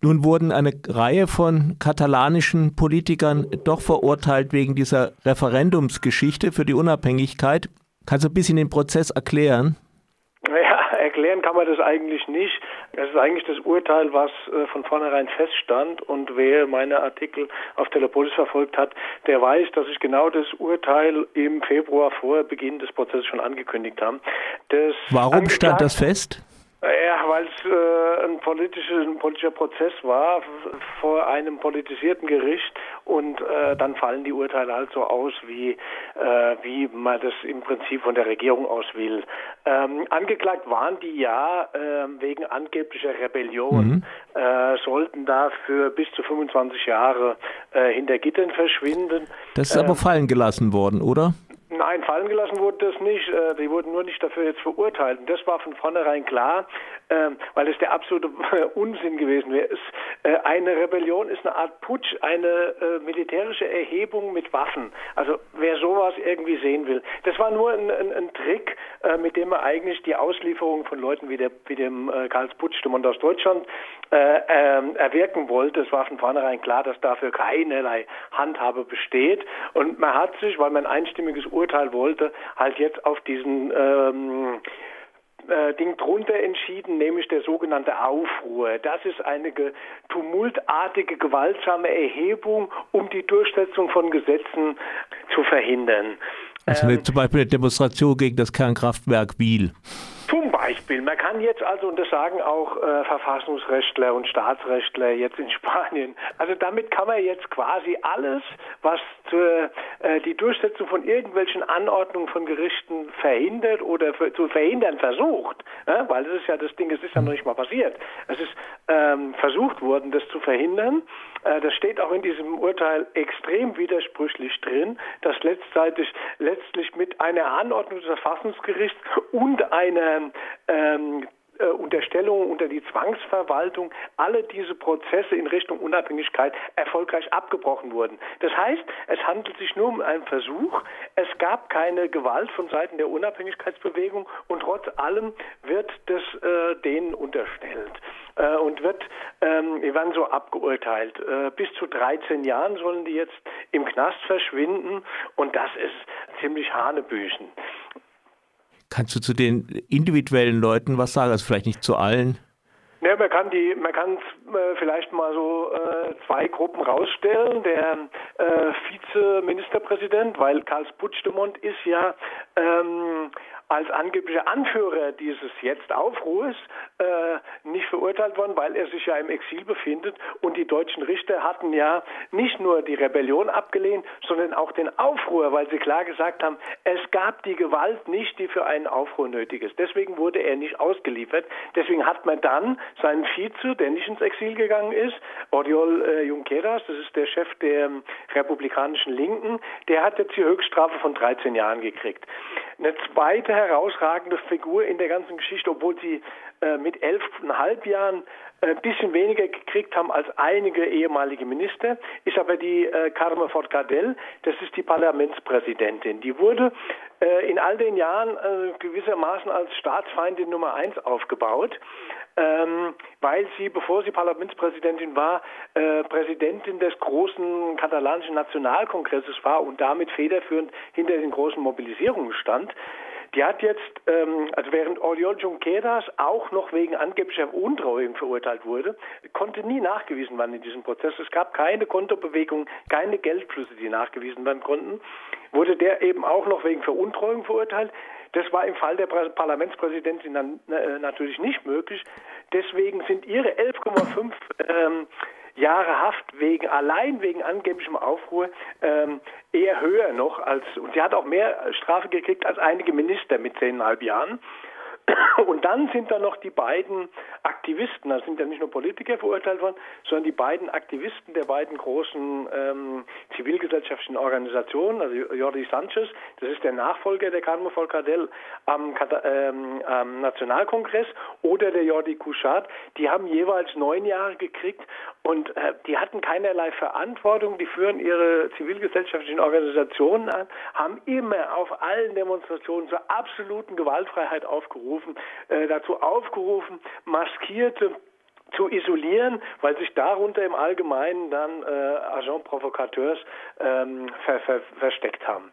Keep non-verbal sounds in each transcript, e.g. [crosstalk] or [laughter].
Nun wurden eine Reihe von katalanischen Politikern doch verurteilt wegen dieser Referendumsgeschichte für die Unabhängigkeit. Kannst du ein bisschen den Prozess erklären? erklären kann man das eigentlich nicht. Es ist eigentlich das Urteil, was äh, von vornherein feststand. Und wer meine Artikel auf Telepolis verfolgt hat, der weiß, dass ich genau das Urteil im Februar vor Beginn des Prozesses schon angekündigt habe. Das Warum stand das fest? Ja, weil es äh, ein, politischer, ein politischer Prozess war vor einem politisierten Gericht und äh, dann fallen die Urteile halt so aus, wie, äh, wie man das im Prinzip von der Regierung aus will. Ähm, angeklagt waren die ja äh, wegen angeblicher Rebellion, mhm. äh, sollten dafür bis zu 25 Jahre äh, hinter Gittern verschwinden. Das ist aber ähm, fallen gelassen worden, oder? Nein, fallen gelassen wurde das nicht. Äh, die wurden nur nicht dafür jetzt verurteilt. Und das war von vornherein klar, ähm, weil es der absolute [laughs] Unsinn gewesen wäre. Äh, eine Rebellion ist eine Art Putsch, eine äh, militärische Erhebung mit Waffen. Also wer sowas irgendwie sehen will. Das war nur ein, ein, ein Trick, mit dem man eigentlich die Auslieferung von Leuten wie, der, wie dem Karls Putschdemont aus Deutschland ähm, erwirken wollte. Es war von vornherein klar, dass dafür keinerlei Handhabe besteht. Und man hat sich, weil man ein einstimmiges Urteil wollte, halt jetzt auf diesen ähm, äh, Ding drunter entschieden, nämlich der sogenannte Aufruhr. Das ist eine tumultartige, gewaltsame Erhebung, um die Durchsetzung von Gesetzen zu verhindern. Also ähm, zum Beispiel eine Demonstration gegen das Kernkraftwerk Wiel. Beispiel, man kann jetzt also, und das sagen auch äh, Verfassungsrechtler und Staatsrechtler jetzt in [laughs] Spanien, also damit kann man jetzt quasi alles, was zur, äh, die Durchsetzung von irgendwelchen Anordnungen von Gerichten verhindert oder für, zu verhindern versucht, äh, weil das ist ja das Ding, es ist ja noch nicht mal passiert. Es ist ähm, versucht worden, das zu verhindern. Äh, das steht auch in diesem Urteil extrem widersprüchlich drin, dass letztendlich letztlich mit einer Anordnung des Verfassungsgerichts und einer ähm, äh, Unterstellungen unter die Zwangsverwaltung, alle diese Prozesse in Richtung Unabhängigkeit erfolgreich abgebrochen wurden. Das heißt, es handelt sich nur um einen Versuch. Es gab keine Gewalt von Seiten der Unabhängigkeitsbewegung und trotz allem wird das äh, denen unterstellt äh, und wird, ähm, werden so abgeurteilt. Äh, bis zu 13 Jahren sollen die jetzt im Knast verschwinden und das ist ziemlich Hanebüchen. Kannst du zu den individuellen Leuten was sagen? Also vielleicht nicht zu allen? Ja, man kann die, man kann äh, vielleicht mal so äh, zwei Gruppen rausstellen. Der äh, Vizeministerpräsident, weil Karls Puigdemont ist ja ähm, als angeblicher Anführer dieses jetzt Aufruhrs äh, nicht verurteilt worden, weil er sich ja im Exil befindet. Und die deutschen Richter hatten ja nicht nur die Rebellion abgelehnt, sondern auch den Aufruhr, weil sie klar gesagt haben, es gab die Gewalt nicht, die für einen Aufruhr nötig ist. Deswegen wurde er nicht ausgeliefert. Deswegen hat man dann seinen Vize, der nicht ins Exil gegangen ist, Oriol äh, Junqueras, das ist der Chef der ähm, republikanischen Linken, der hat jetzt die Höchststrafe von 13 Jahren gekriegt. Eine zweite herausragende Figur in der ganzen Geschichte, obwohl sie äh, mit elfeinhalb Jahren ein äh, bisschen weniger gekriegt haben als einige ehemalige Minister, ist aber die äh, Carme Forcadell, das ist die Parlamentspräsidentin. Die wurde äh, in all den Jahren äh, gewissermaßen als Staatsfeindin Nummer eins aufgebaut, ähm, weil sie, bevor sie Parlamentspräsidentin war, äh, Präsidentin des großen katalanischen Nationalkongresses war und damit federführend hinter den großen Mobilisierungen stand. Die hat jetzt, ähm, also während Oriol Junqueras auch noch wegen angeblicher Untreuung verurteilt wurde, konnte nie nachgewiesen werden in diesem Prozess. Es gab keine Kontobewegung, keine Geldflüsse, die nachgewiesen werden konnten. Wurde der eben auch noch wegen Veruntreuung verurteilt. Das war im Fall der Parlamentspräsidentin dann äh, natürlich nicht möglich. Deswegen sind ihre 11,5 ähm, Jahre Haft wegen allein wegen angeblichem Aufruhr ähm, eher höher noch als und sie hat auch mehr Strafe gekriegt als einige Minister mit zehneinhalb Jahren. Und dann sind da noch die beiden Aktivisten, das sind ja nicht nur Politiker verurteilt worden, sondern die beiden Aktivisten der beiden großen ähm, zivilgesellschaftlichen Organisationen, also Jordi Sanchez, das ist der Nachfolger der Carmo Folcadell am, ähm, am Nationalkongress, oder der Jordi Couchard, die haben jeweils neun Jahre gekriegt und äh, die hatten keinerlei Verantwortung, die führen ihre zivilgesellschaftlichen Organisationen an, haben immer auf allen Demonstrationen zur absoluten Gewaltfreiheit aufgerufen, äh, dazu aufgerufen, maskierte zu isolieren, weil sich darunter im Allgemeinen dann äh, Agent Provocateurs ähm, ver ver versteckt haben.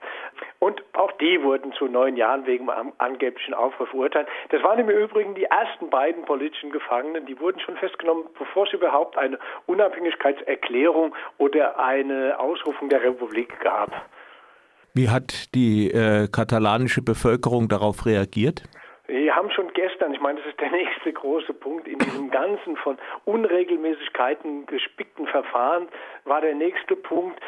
Und auch die wurden zu neun Jahren wegen angeblichen Aufruf verurteilt. Das waren im Übrigen die ersten beiden politischen Gefangenen, die wurden schon festgenommen, bevor es überhaupt eine Unabhängigkeitserklärung oder eine Ausrufung der Republik gab. Wie hat die äh, katalanische Bevölkerung darauf reagiert? Wir haben schon gestern, ich meine, das ist der [laughs] nächste große Punkt in diesem ganzen von Unregelmäßigkeiten gespickten Verfahren, war der nächste Punkt,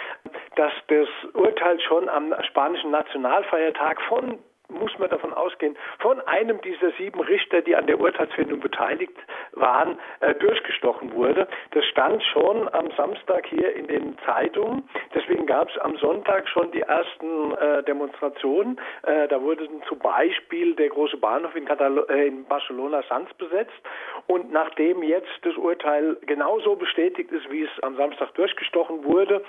dass das Urteil schon am spanischen Nationalfeiertag von muss man davon ausgehen, von einem dieser sieben Richter, die an der Urteilsfindung beteiligt waren, äh, durchgestochen wurde. Das stand schon am Samstag hier in den Zeitungen. Deswegen gab es am Sonntag schon die ersten äh, Demonstrationen. Äh, da wurde zum Beispiel der große Bahnhof in, Katalo in Barcelona Sanz besetzt. Und nachdem jetzt das Urteil genauso bestätigt ist, wie es am Samstag durchgestochen wurde,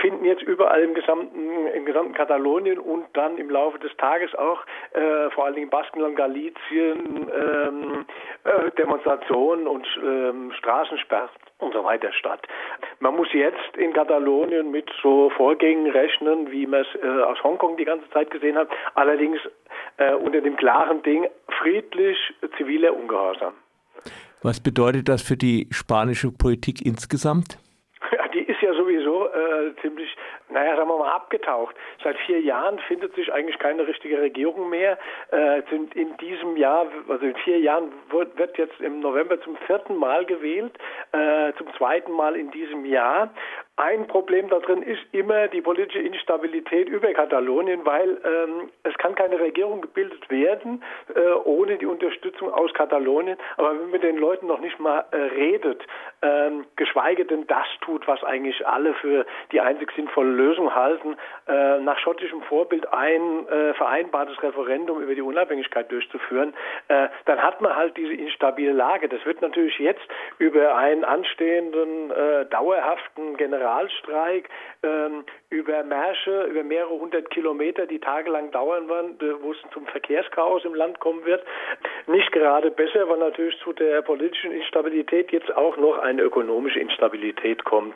finden jetzt überall im gesamten, im gesamten Katalonien und dann im Laufe des Tages auch äh, vor allen Dingen Baskenland, Galizien, ähm, äh, Demonstrationen und ähm, Straßensperren und so weiter statt. Man muss jetzt in Katalonien mit so Vorgängen rechnen, wie man es äh, aus Hongkong die ganze Zeit gesehen hat, allerdings äh, unter dem klaren Ding friedlich ziviler Ungehorsam. Was bedeutet das für die spanische Politik insgesamt? Ja, die ist ja sowieso äh, ziemlich naja, sagen wir mal, abgetaucht. Seit vier Jahren findet sich eigentlich keine richtige Regierung mehr. Äh, in diesem Jahr, also in vier Jahren, wird, wird jetzt im November zum vierten Mal gewählt, äh, zum zweiten Mal in diesem Jahr. Ein Problem da drin ist immer die politische Instabilität über Katalonien, weil ähm, es kann keine Regierung gebildet werden äh, ohne die Unterstützung aus Katalonien. Aber wenn man den Leuten noch nicht mal äh, redet, ähm, geschweige denn das tut, was eigentlich alle für die einzig sinnvolle Lösung halten, äh, nach schottischem Vorbild ein äh, vereinbartes Referendum über die Unabhängigkeit durchzuführen, äh, dann hat man halt diese instabile Lage. Das wird natürlich jetzt über einen anstehenden äh, dauerhaften General Generalstreik ähm, über Märsche, über mehrere hundert Kilometer, die tagelang dauern werden, wo es zum Verkehrschaos im Land kommen wird. Nicht gerade besser, weil natürlich zu der politischen Instabilität jetzt auch noch eine ökonomische Instabilität kommt.